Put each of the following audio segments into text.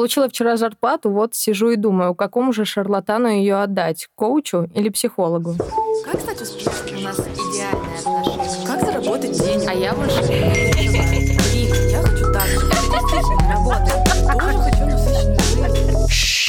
получила вчера зарплату, вот сижу и думаю, какому же шарлатану ее отдать, коучу или психологу. Как стать успешным? У нас идеальные отношения. Как заработать денег? А я больше... Я хочу так же. Это действительно работает. Тоже хочу насыщенную жизнь.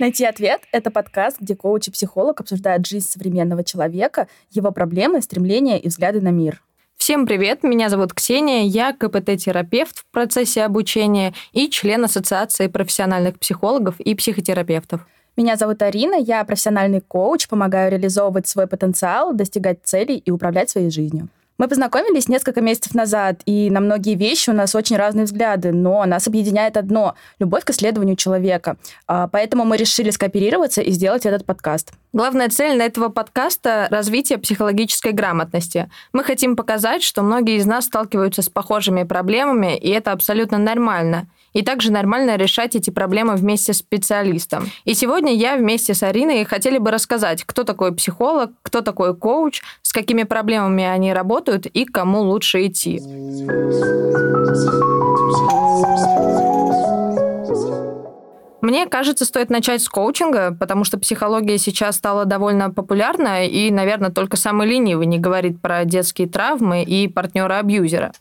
Найти ответ — это подкаст, где коуч и психолог обсуждают жизнь современного человека, его проблемы, стремления и взгляды на мир. Всем привет, меня зовут Ксения, я КПТ-терапевт в процессе обучения и член Ассоциации профессиональных психологов и психотерапевтов. Меня зовут Арина, я профессиональный коуч, помогаю реализовывать свой потенциал, достигать целей и управлять своей жизнью. Мы познакомились несколько месяцев назад, и на многие вещи у нас очень разные взгляды, но нас объединяет одно — любовь к исследованию человека. А, поэтому мы решили скооперироваться и сделать этот подкаст. Главная цель этого подкаста — развитие психологической грамотности. Мы хотим показать, что многие из нас сталкиваются с похожими проблемами, и это абсолютно нормально — и также нормально решать эти проблемы вместе с специалистом. И сегодня я вместе с Ариной хотели бы рассказать, кто такой психолог, кто такой коуч, с какими проблемами они работают и к кому лучше идти. Мне кажется, стоит начать с коучинга, потому что психология сейчас стала довольно популярна, и, наверное, только самый ленивый не говорит про детские травмы и партнера-абьюзера.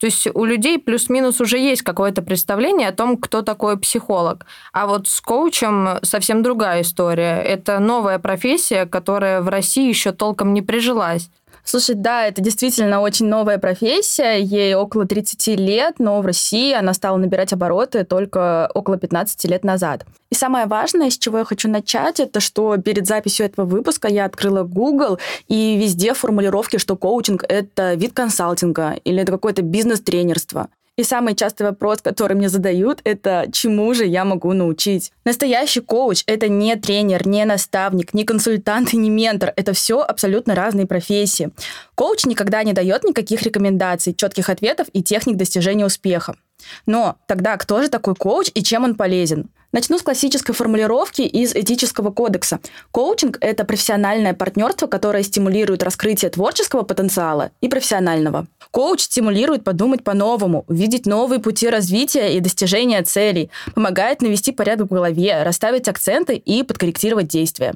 То есть у людей плюс-минус уже есть какое-то представление о том, кто такой психолог. А вот с коучем совсем другая история. Это новая профессия, которая в России еще толком не прижилась. Слушай, да, это действительно очень новая профессия, ей около 30 лет, но в России она стала набирать обороты только около 15 лет назад. И самое важное, с чего я хочу начать, это что перед записью этого выпуска я открыла Google, и везде формулировки, что коучинг — это вид консалтинга или это какое-то бизнес-тренерство. И самый частый вопрос, который мне задают, это чему же я могу научить? Настоящий коуч — это не тренер, не наставник, не консультант и не ментор. Это все абсолютно разные профессии. Коуч никогда не дает никаких рекомендаций, четких ответов и техник достижения успеха. Но тогда кто же такой коуч и чем он полезен? Начну с классической формулировки из этического кодекса. Коучинг – это профессиональное партнерство, которое стимулирует раскрытие творческого потенциала и профессионального. Коуч стимулирует подумать по-новому, увидеть новые пути развития и достижения целей, помогает навести порядок в голове, расставить акценты и подкорректировать действия.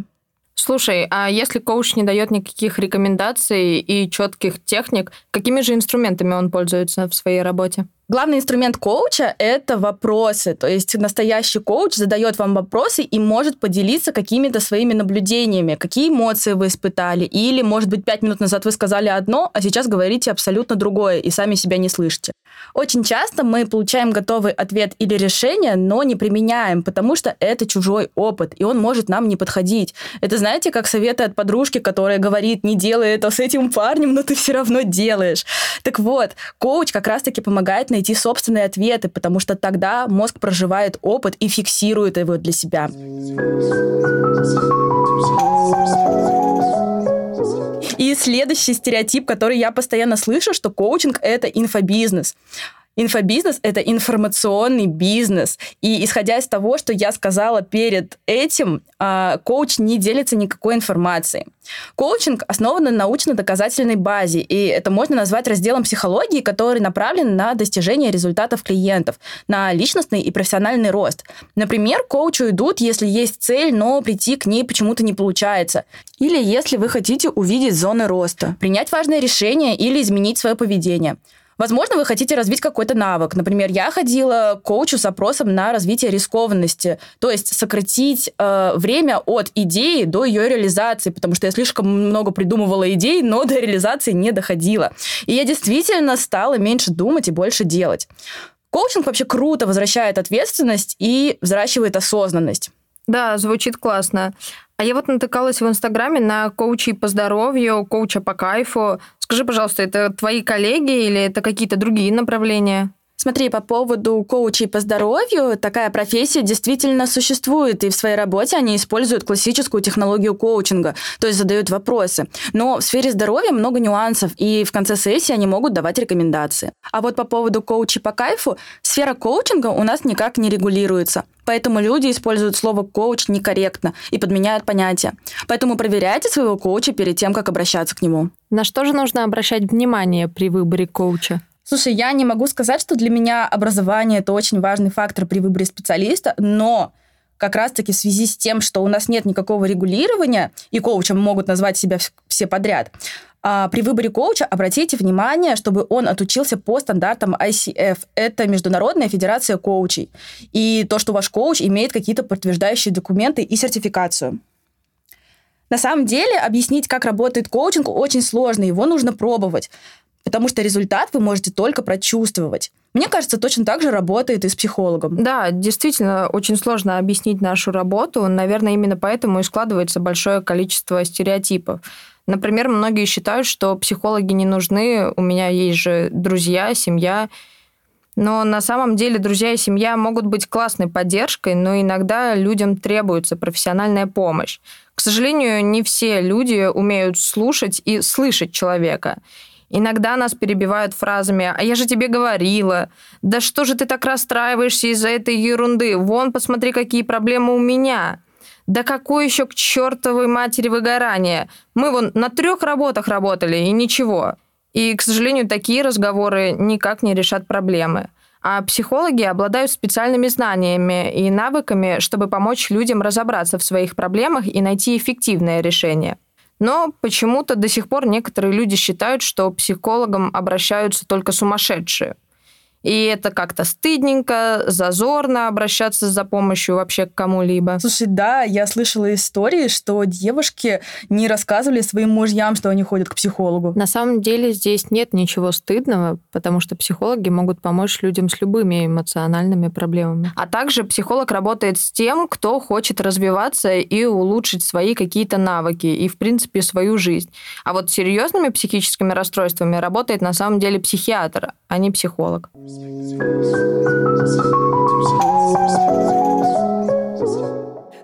Слушай, а если коуч не дает никаких рекомендаций и четких техник, какими же инструментами он пользуется в своей работе? Главный инструмент коуча — это вопросы. То есть настоящий коуч задает вам вопросы и может поделиться какими-то своими наблюдениями, какие эмоции вы испытали. Или, может быть, пять минут назад вы сказали одно, а сейчас говорите абсолютно другое и сами себя не слышите. Очень часто мы получаем готовый ответ или решение, но не применяем, потому что это чужой опыт, и он может нам не подходить. Это, знаете, как советы от подружки, которая говорит, не делай это с этим парнем, но ты все равно делаешь. Так вот, коуч как раз-таки помогает найти найти собственные ответы, потому что тогда мозг проживает опыт и фиксирует его для себя. И следующий стереотип, который я постоянно слышу, что коучинг — это инфобизнес. Инфобизнес — это информационный бизнес. И исходя из того, что я сказала перед этим, а, коуч не делится никакой информацией. Коучинг основан на научно-доказательной базе, и это можно назвать разделом психологии, который направлен на достижение результатов клиентов, на личностный и профессиональный рост. Например, коучу идут, если есть цель, но прийти к ней почему-то не получается. Или если вы хотите увидеть зоны роста, принять важное решение или изменить свое поведение. Возможно, вы хотите развить какой-то навык. Например, я ходила к коучу с опросом на развитие рискованности, то есть сократить э, время от идеи до ее реализации, потому что я слишком много придумывала идей, но до реализации не доходила. И я действительно стала меньше думать и больше делать. Коучинг вообще круто возвращает ответственность и взращивает осознанность. Да, звучит классно. А я вот натыкалась в Инстаграме на коучей по здоровью, коуча по кайфу. Скажи, пожалуйста, это твои коллеги или это какие-то другие направления? Смотри, по поводу коучей по здоровью, такая профессия действительно существует, и в своей работе они используют классическую технологию коучинга, то есть задают вопросы. Но в сфере здоровья много нюансов, и в конце сессии они могут давать рекомендации. А вот по поводу коучей по кайфу, сфера коучинга у нас никак не регулируется. Поэтому люди используют слово «коуч» некорректно и подменяют понятия. Поэтому проверяйте своего коуча перед тем, как обращаться к нему. На что же нужно обращать внимание при выборе коуча? Слушай, я не могу сказать, что для меня образование это очень важный фактор при выборе специалиста, но как раз-таки в связи с тем, что у нас нет никакого регулирования, и коучем могут назвать себя все подряд, а при выборе коуча обратите внимание, чтобы он отучился по стандартам ICF. Это Международная федерация коучей. И то, что ваш коуч имеет какие-то подтверждающие документы и сертификацию. На самом деле объяснить, как работает коучинг, очень сложно. Его нужно пробовать потому что результат вы можете только прочувствовать. Мне кажется, точно так же работает и с психологом. Да, действительно, очень сложно объяснить нашу работу. Наверное, именно поэтому и складывается большое количество стереотипов. Например, многие считают, что психологи не нужны, у меня есть же друзья, семья. Но на самом деле друзья и семья могут быть классной поддержкой, но иногда людям требуется профессиональная помощь. К сожалению, не все люди умеют слушать и слышать человека. Иногда нас перебивают фразами «А я же тебе говорила», «Да что же ты так расстраиваешься из-за этой ерунды? Вон, посмотри, какие проблемы у меня». Да какое еще к чертовой матери выгорание? Мы вон на трех работах работали, и ничего. И, к сожалению, такие разговоры никак не решат проблемы. А психологи обладают специальными знаниями и навыками, чтобы помочь людям разобраться в своих проблемах и найти эффективное решение. Но почему-то до сих пор некоторые люди считают, что психологам обращаются только сумасшедшие. И это как-то стыдненько, зазорно обращаться за помощью вообще к кому-либо. Слушай, да, я слышала истории, что девушки не рассказывали своим мужьям, что они ходят к психологу. На самом деле здесь нет ничего стыдного, потому что психологи могут помочь людям с любыми эмоциональными проблемами. А также психолог работает с тем, кто хочет развиваться и улучшить свои какие-то навыки и, в принципе, свою жизнь. А вот с серьезными психическими расстройствами работает на самом деле психиатр, а не психолог.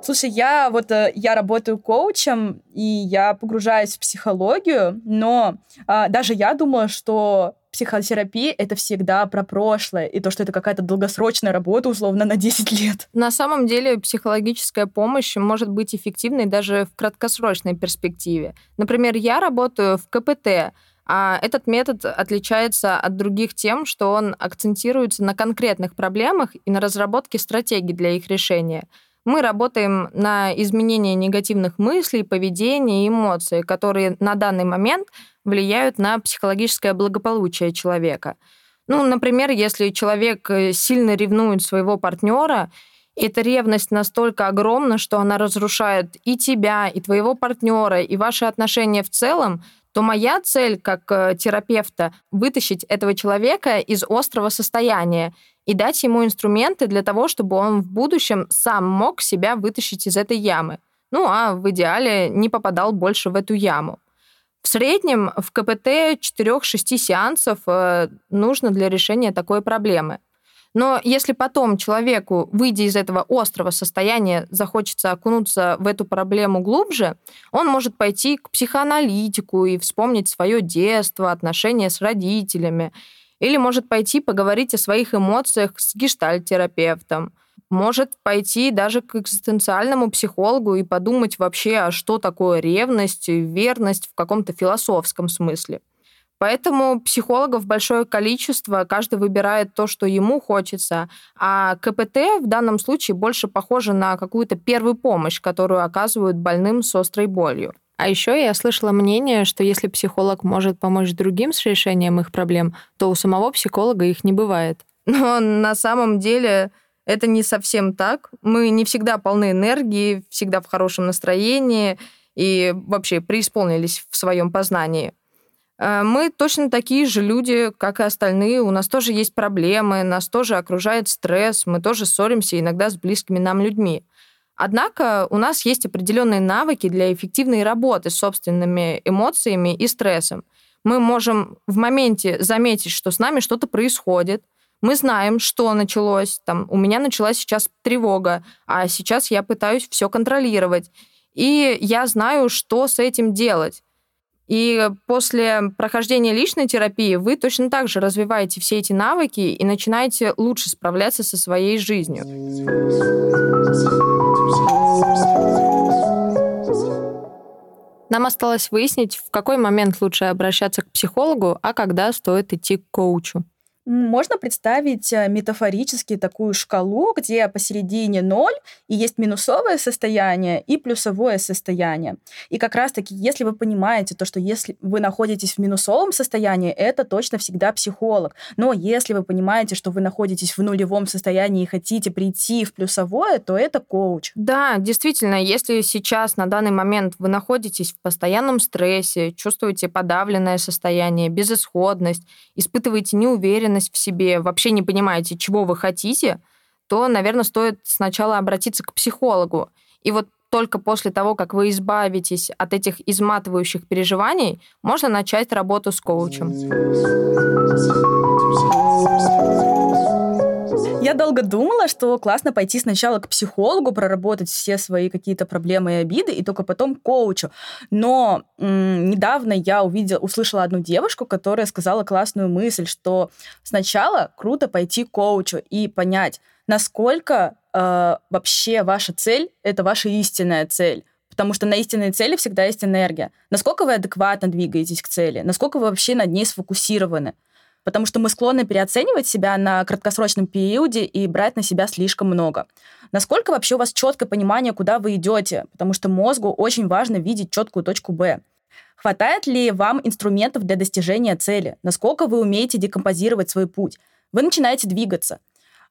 Слушай, я вот э, я работаю коучем и я погружаюсь в психологию, но а, даже я думала, что психотерапия — это всегда про прошлое, и то, что это какая-то долгосрочная работа, условно, на 10 лет. На самом деле психологическая помощь может быть эффективной даже в краткосрочной перспективе. Например, я работаю в КПТ, а этот метод отличается от других тем, что он акцентируется на конкретных проблемах и на разработке стратегий для их решения. Мы работаем на изменение негативных мыслей, поведения и эмоций, которые на данный момент влияют на психологическое благополучие человека. Ну, например, если человек э, сильно ревнует своего партнера, эта ревность настолько огромна, что она разрушает и тебя, и твоего партнера, и ваши отношения в целом, то моя цель как э, терапевта вытащить этого человека из острого состояния и дать ему инструменты для того, чтобы он в будущем сам мог себя вытащить из этой ямы. Ну а в идеале не попадал больше в эту яму. В среднем в КПТ 4-6 сеансов э, нужно для решения такой проблемы. Но если потом человеку, выйдя из этого острого состояния, захочется окунуться в эту проблему глубже, он может пойти к психоаналитику и вспомнить свое детство, отношения с родителями. Или может пойти поговорить о своих эмоциях с гештальтерапевтом. Может пойти даже к экзистенциальному психологу и подумать вообще, а что такое ревность, верность в каком-то философском смысле. Поэтому психологов большое количество, каждый выбирает то, что ему хочется, а КПТ в данном случае больше похоже на какую-то первую помощь, которую оказывают больным с острой болью. А еще я слышала мнение, что если психолог может помочь другим с решением их проблем, то у самого психолога их не бывает. Но на самом деле это не совсем так. Мы не всегда полны энергии, всегда в хорошем настроении и вообще преисполнились в своем познании. Э, мы точно такие же люди, как и остальные. У нас тоже есть проблемы, нас тоже окружает стресс, мы тоже ссоримся иногда с близкими нам людьми. Однако у нас есть определенные навыки для эффективной работы с собственными эмоциями и стрессом. Мы можем в моменте заметить, что с нами что-то происходит. Мы знаем, что началось. Там, у меня началась сейчас тревога, а сейчас я пытаюсь все контролировать. И я знаю, что с этим делать. И после прохождения личной терапии вы точно так же развиваете все эти навыки и начинаете лучше справляться со своей жизнью. Нам осталось выяснить, в какой момент лучше обращаться к психологу, а когда стоит идти к коучу. Можно представить э, метафорически такую шкалу, где посередине ноль, и есть минусовое состояние и плюсовое состояние. И как раз-таки, если вы понимаете то, что если вы находитесь в минусовом состоянии, это точно всегда психолог. Но если вы понимаете, что вы находитесь в нулевом состоянии и хотите прийти в плюсовое, то это коуч. Да, действительно, если сейчас на данный момент вы находитесь в постоянном стрессе, чувствуете подавленное состояние, безысходность, испытываете неуверенность, уверенность в себе, вообще не понимаете, чего вы хотите, то, наверное, стоит сначала обратиться к психологу. И вот только после того, как вы избавитесь от этих изматывающих переживаний, можно начать работу с коучем. Я долго думала, что классно пойти сначала к психологу, проработать все свои какие-то проблемы и обиды, и только потом к коучу. Но м- недавно я увидела, услышала одну девушку, которая сказала классную мысль, что сначала круто пойти к коучу и понять, насколько э, вообще ваша цель — это ваша истинная цель потому что на истинной цели всегда есть энергия. Насколько вы адекватно двигаетесь к цели, насколько вы вообще над ней сфокусированы потому что мы склонны переоценивать себя на краткосрочном периоде и брать на себя слишком много. Насколько вообще у вас четкое понимание, куда вы идете, потому что мозгу очень важно видеть четкую точку Б. Хватает ли вам инструментов для достижения цели? Насколько вы умеете декомпозировать свой путь? Вы начинаете двигаться.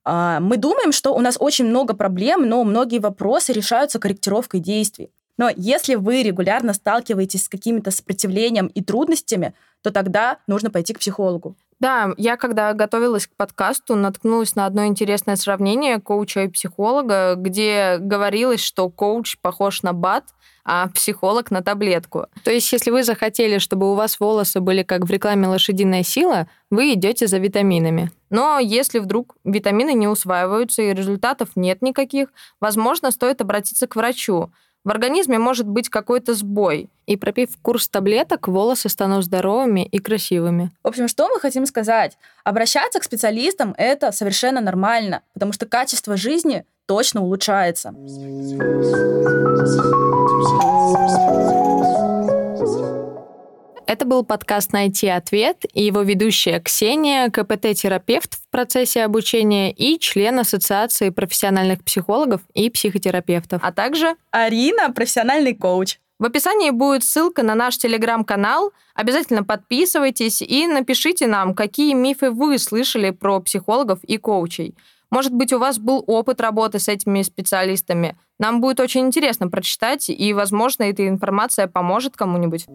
А, мы думаем, что у нас очень много проблем, но многие вопросы решаются корректировкой действий. Но если вы регулярно сталкиваетесь с каким-то сопротивлением и трудностями, то тогда нужно пойти к психологу. Да, я когда готовилась к подкасту, наткнулась на одно интересное сравнение коуча и психолога, где говорилось, что коуч похож на бат, а психолог на таблетку. То есть, если вы захотели, чтобы у вас волосы были как в рекламе «Лошадиная сила», вы идете за витаминами. Но если вдруг витамины не усваиваются и результатов нет никаких, возможно, стоит обратиться к врачу, в организме может быть какой-то сбой. И пропив курс таблеток, волосы станут здоровыми и красивыми. В общем, что мы хотим сказать? Обращаться к специалистам — это совершенно нормально, потому что качество жизни точно улучшается. Это был подкаст «Найти ответ» и его ведущая Ксения, КПТ-терапевт в процессе обучения и член Ассоциации профессиональных психологов и психотерапевтов, а также Арина, профессиональный коуч. В описании будет ссылка на наш телеграм-канал. Обязательно подписывайтесь и напишите нам, какие мифы вы слышали про психологов и коучей. Может быть, у вас был опыт работы с этими специалистами. Нам будет очень интересно прочитать, и, возможно, эта информация поможет кому-нибудь.